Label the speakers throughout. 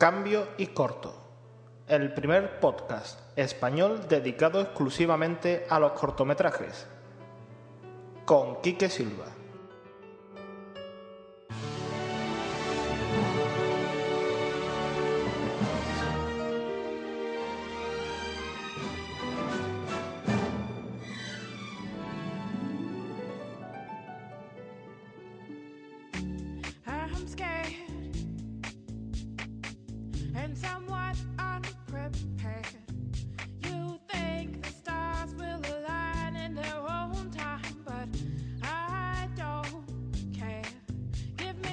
Speaker 1: Cambio y Corto, el primer podcast español dedicado exclusivamente a los cortometrajes, con Quique Silva.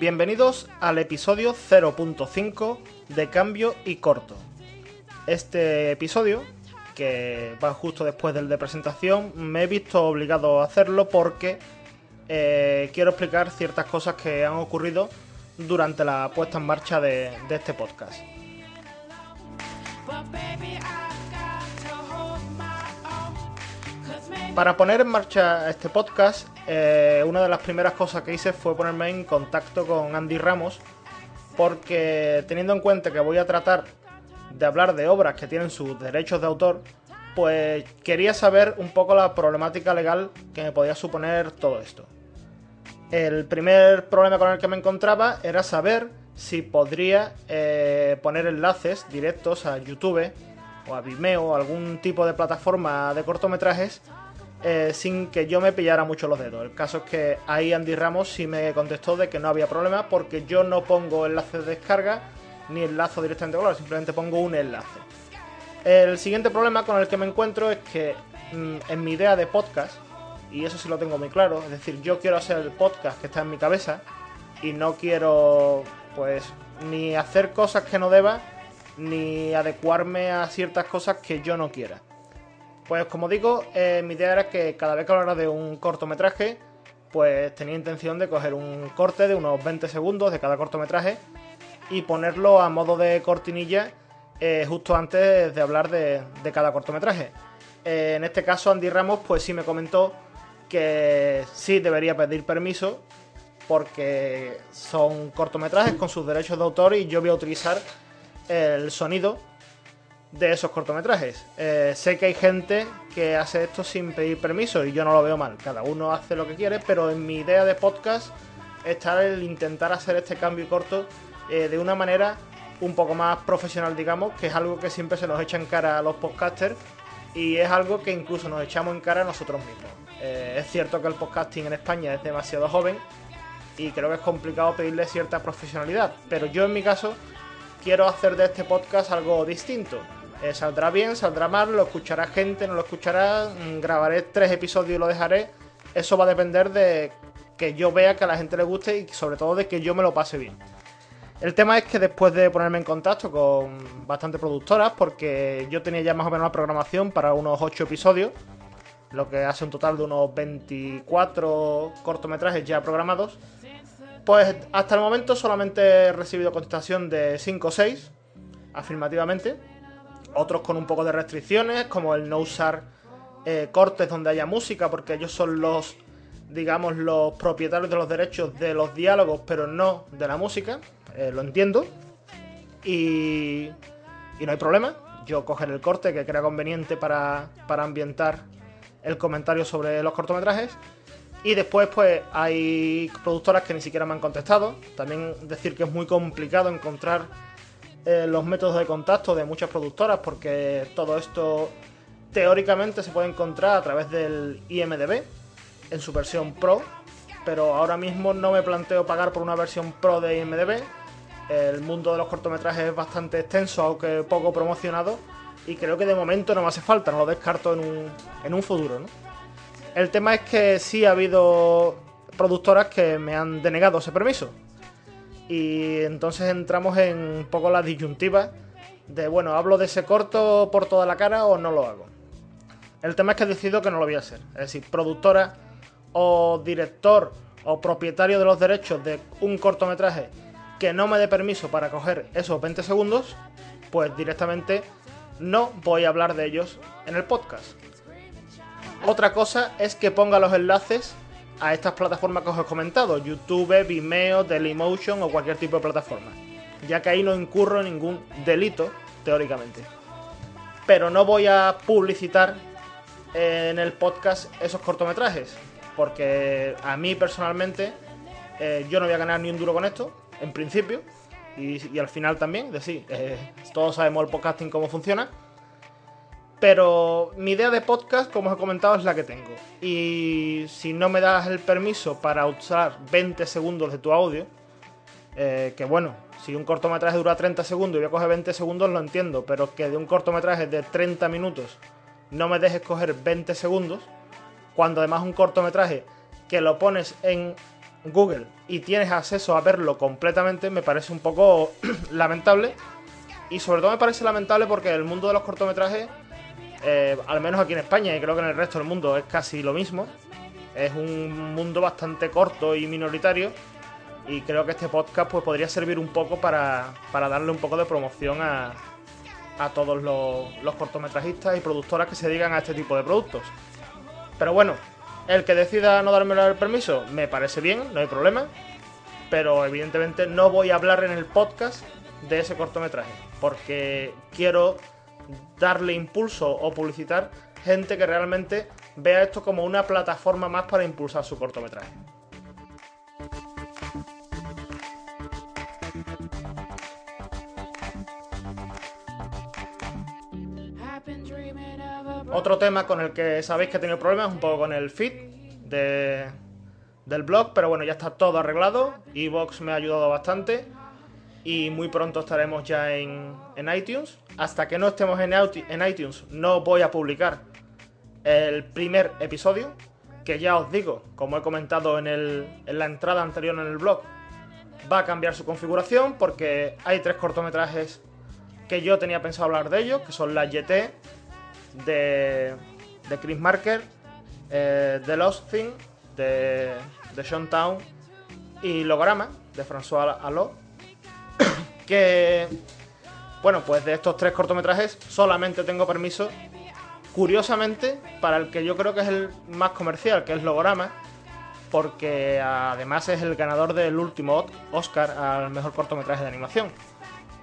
Speaker 1: Bienvenidos al episodio 0.5 de Cambio y Corto. Este episodio, que va justo después del de presentación, me he visto obligado a hacerlo porque eh, quiero explicar ciertas cosas que han ocurrido durante la puesta en marcha de este podcast. Para poner en marcha este podcast, eh, una de las primeras cosas que hice fue ponerme en contacto con Andy Ramos, porque teniendo en cuenta que voy a tratar de hablar de obras que tienen sus derechos de autor, pues quería saber un poco la problemática legal que me podía suponer todo esto. El primer problema con el que me encontraba era saber si podría eh, poner enlaces directos a YouTube o a Vimeo o algún tipo de plataforma de cortometrajes eh, sin que yo me pillara mucho los dedos. El caso es que ahí Andy Ramos sí me contestó de que no había problema porque yo no pongo enlaces de descarga ni enlazo directamente con simplemente pongo un enlace. El siguiente problema con el que me encuentro es que mm, en mi idea de podcast, y eso sí lo tengo muy claro, es decir, yo quiero hacer el podcast que está en mi cabeza y no quiero, pues, ni hacer cosas que no deba, ni adecuarme a ciertas cosas que yo no quiera. Pues como digo, eh, mi idea era que cada vez que hablara de un cortometraje, pues tenía intención de coger un corte de unos 20 segundos de cada cortometraje y ponerlo a modo de cortinilla eh, justo antes de hablar de, cada cortometraje. Eh, en este caso, Andy Ramos, pues sí me comentó que sí debería pedir permiso porque son cortometrajes con sus derechos de autor y yo voy a utilizar el sonido de esos cortometrajes. Eh, sé que hay gente que hace esto sin pedir permiso y yo no lo veo mal. Cada uno hace lo que quiere, pero en mi idea de podcast está el intentar hacer este cambio corto eh, de una manera un poco más profesional, digamos, que es algo que siempre se nos echa en cara a los podcasters y es algo que incluso nos echamos en cara a nosotros mismos. Eh, es cierto que el podcasting en España es demasiado joven y creo que es complicado pedirle cierta profesionalidad, pero yo en mi caso quiero hacer de este podcast algo distinto. Eh, saldrá bien, saldrá mal, lo escuchará gente, no lo escuchará, mm, grabaré tres episodios y lo dejaré. Eso va a depender de que yo vea que a la gente le guste y sobre todo de que yo me lo pase bien. El tema es que después de ponerme en contacto con bastantes productoras, porque yo tenía ya más o menos una programación para unos 8 episodios, lo que hace un total de unos 24 cortometrajes ya programados, pues hasta el momento solamente he recibido contestación de 5 o 6, afirmativamente. Otros con un poco de restricciones, como el no usar eh, cortes donde haya música, porque ellos son los, digamos, los propietarios de los derechos de los diálogos, pero no de la música. Eh, lo entiendo. Y, y no hay problema. Yo cogeré el corte que crea conveniente para, para ambientar el comentario sobre los cortometrajes. Y después, pues, hay productoras que ni siquiera me han contestado. También decir que es muy complicado encontrar eh, los métodos de contacto de muchas productoras, porque todo esto teóricamente se puede encontrar a través del IMDB en su versión Pro. Pero ahora mismo no me planteo pagar por una versión Pro de IMDB. El mundo de los cortometrajes es bastante extenso, aunque poco promocionado. Y creo que de momento no me hace falta, no lo descarto en un, en un futuro, ¿no? El tema es que sí ha habido productoras que me han denegado ese permiso. Y entonces entramos en un poco la disyuntiva de, bueno, ¿hablo de ese corto por toda la cara o no lo hago? El tema es que he decidido que no lo voy a hacer. Es decir, productora o director o propietario de los derechos de un cortometraje que no me dé permiso para coger esos 20 segundos, pues directamente no voy a hablar de ellos en el podcast. Otra cosa es que ponga los enlaces a estas plataformas que os he comentado, YouTube, Vimeo, Dailymotion o cualquier tipo de plataforma, ya que ahí no incurro ningún delito, teóricamente. Pero no voy a publicitar en el podcast esos cortometrajes, porque a mí personalmente eh, yo no voy a ganar ni un duro con esto, en principio, y, al final también, es decir, eh, todos sabemos el podcasting cómo funciona. Pero mi idea de podcast, como os he comentado, es la que tengo. Y si no me das el permiso para usar 20 segundos de tu audio, eh, que bueno, si un cortometraje dura 30 segundos y voy a coger 20 segundos, lo entiendo. Pero que de un cortometraje de 30 minutos no me dejes coger 20 segundos, cuando además un cortometraje que lo pones en Google y tienes acceso a verlo completamente, me parece un poco lamentable. Y sobre todo me parece lamentable porque el mundo de los cortometrajes eh, al menos aquí en España y creo que en el resto del mundo es casi lo mismo. Es un mundo bastante corto y minoritario y creo que este podcast pues, podría servir un poco para, para darle un poco de promoción a, a todos los, los cortometrajistas y productoras que se dedican a este tipo de productos. Pero bueno, el que decida no darme el permiso me parece bien, no hay problema. Pero evidentemente no voy a hablar en el podcast de ese cortometraje porque quiero darle impulso o publicitar gente que realmente vea esto como una plataforma más para impulsar su cortometraje. Otro tema con el que sabéis que he tenido problemas un poco con el feed de- del blog, pero bueno, ya está todo arreglado. Evox me ha ayudado bastante y muy pronto estaremos ya en, en iTunes. Hasta que no estemos en, iTunes no voy a publicar el primer episodio, que ya os digo, como he comentado en la entrada anterior en el blog, va a cambiar su configuración porque hay tres cortometrajes que yo tenía pensado hablar de ellos, que son la YT, de, de Chris Marker, eh, The Lost Thing, de, de Sean Town y Logorama, de François Allot, que, bueno, pues de estos tres cortometrajes solamente tengo permiso, curiosamente, para el que yo creo que es el más comercial, que es Logorama, porque además es el ganador del último Oscar al mejor cortometraje de animación.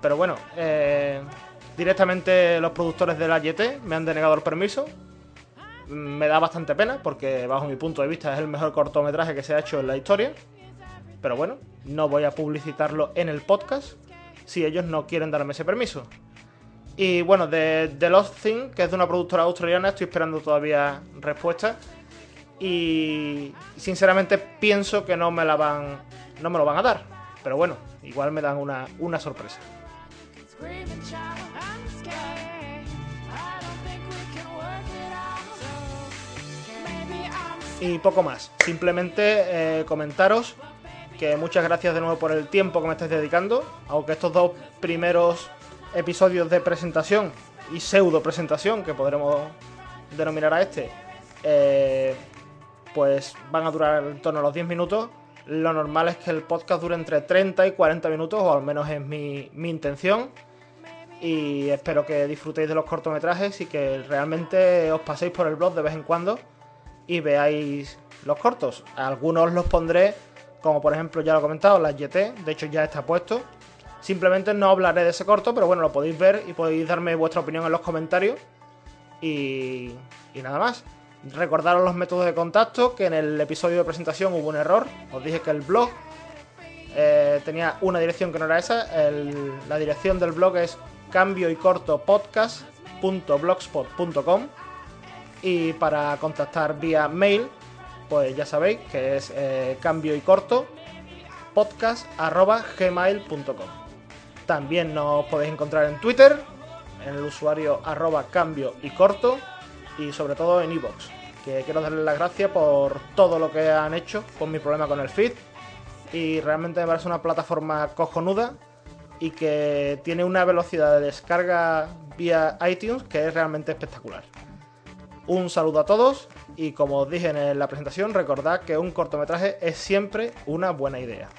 Speaker 1: Pero bueno, eh, directamente los productores de la YT me han denegado el permiso. Me da bastante pena porque bajo mi punto de vista es el mejor cortometraje que se ha hecho en la historia. Pero bueno, no voy a publicitarlo en el podcast si ellos no quieren darme ese permiso. Y bueno, de The Lost Thing, que es de una productora australiana, estoy esperando todavía respuesta. Y sinceramente pienso que no me la van. no me lo van a dar. Pero bueno, igual me dan una, una sorpresa. Y poco más. Simplemente eh, comentaros que muchas gracias de nuevo por el tiempo que me estáis dedicando. Aunque estos dos primeros episodios de presentación y pseudo presentación, que podremos denominar a este, eh, pues van a durar en torno a los 10 minutos. Lo normal es que el podcast dure entre 30 y 40 minutos, o al menos es mi, mi intención. Y espero que disfrutéis de los cortometrajes y que realmente os paséis por el blog de vez en cuando y veáis los cortos. Algunos los pondré, como por ejemplo ya lo he comentado, la YT, de hecho ya está puesto. Simplemente no hablaré de ese corto, pero bueno, lo podéis ver y podéis darme vuestra opinión en los comentarios. Y, y nada más. Recordaros los métodos de contacto, que en el episodio de presentación hubo un error. Os dije que el blog eh, tenía una dirección que no era esa. La dirección del blog es cambio y corto podcast.blogspot.com y para contactar vía mail, pues ya sabéis que es eh, cambio y corto podcast.gmail.com. También nos podéis encontrar en Twitter, en el usuario arroba cambio y corto y sobre todo en iVoox. que quiero darles las gracias por todo lo que han hecho con mi problema con el feed. Y realmente me parece una plataforma cojonuda y que tiene una velocidad de descarga vía iTunes que es realmente espectacular. Un saludo a todos y como os dije en la presentación, recordad que un cortometraje es siempre una buena idea.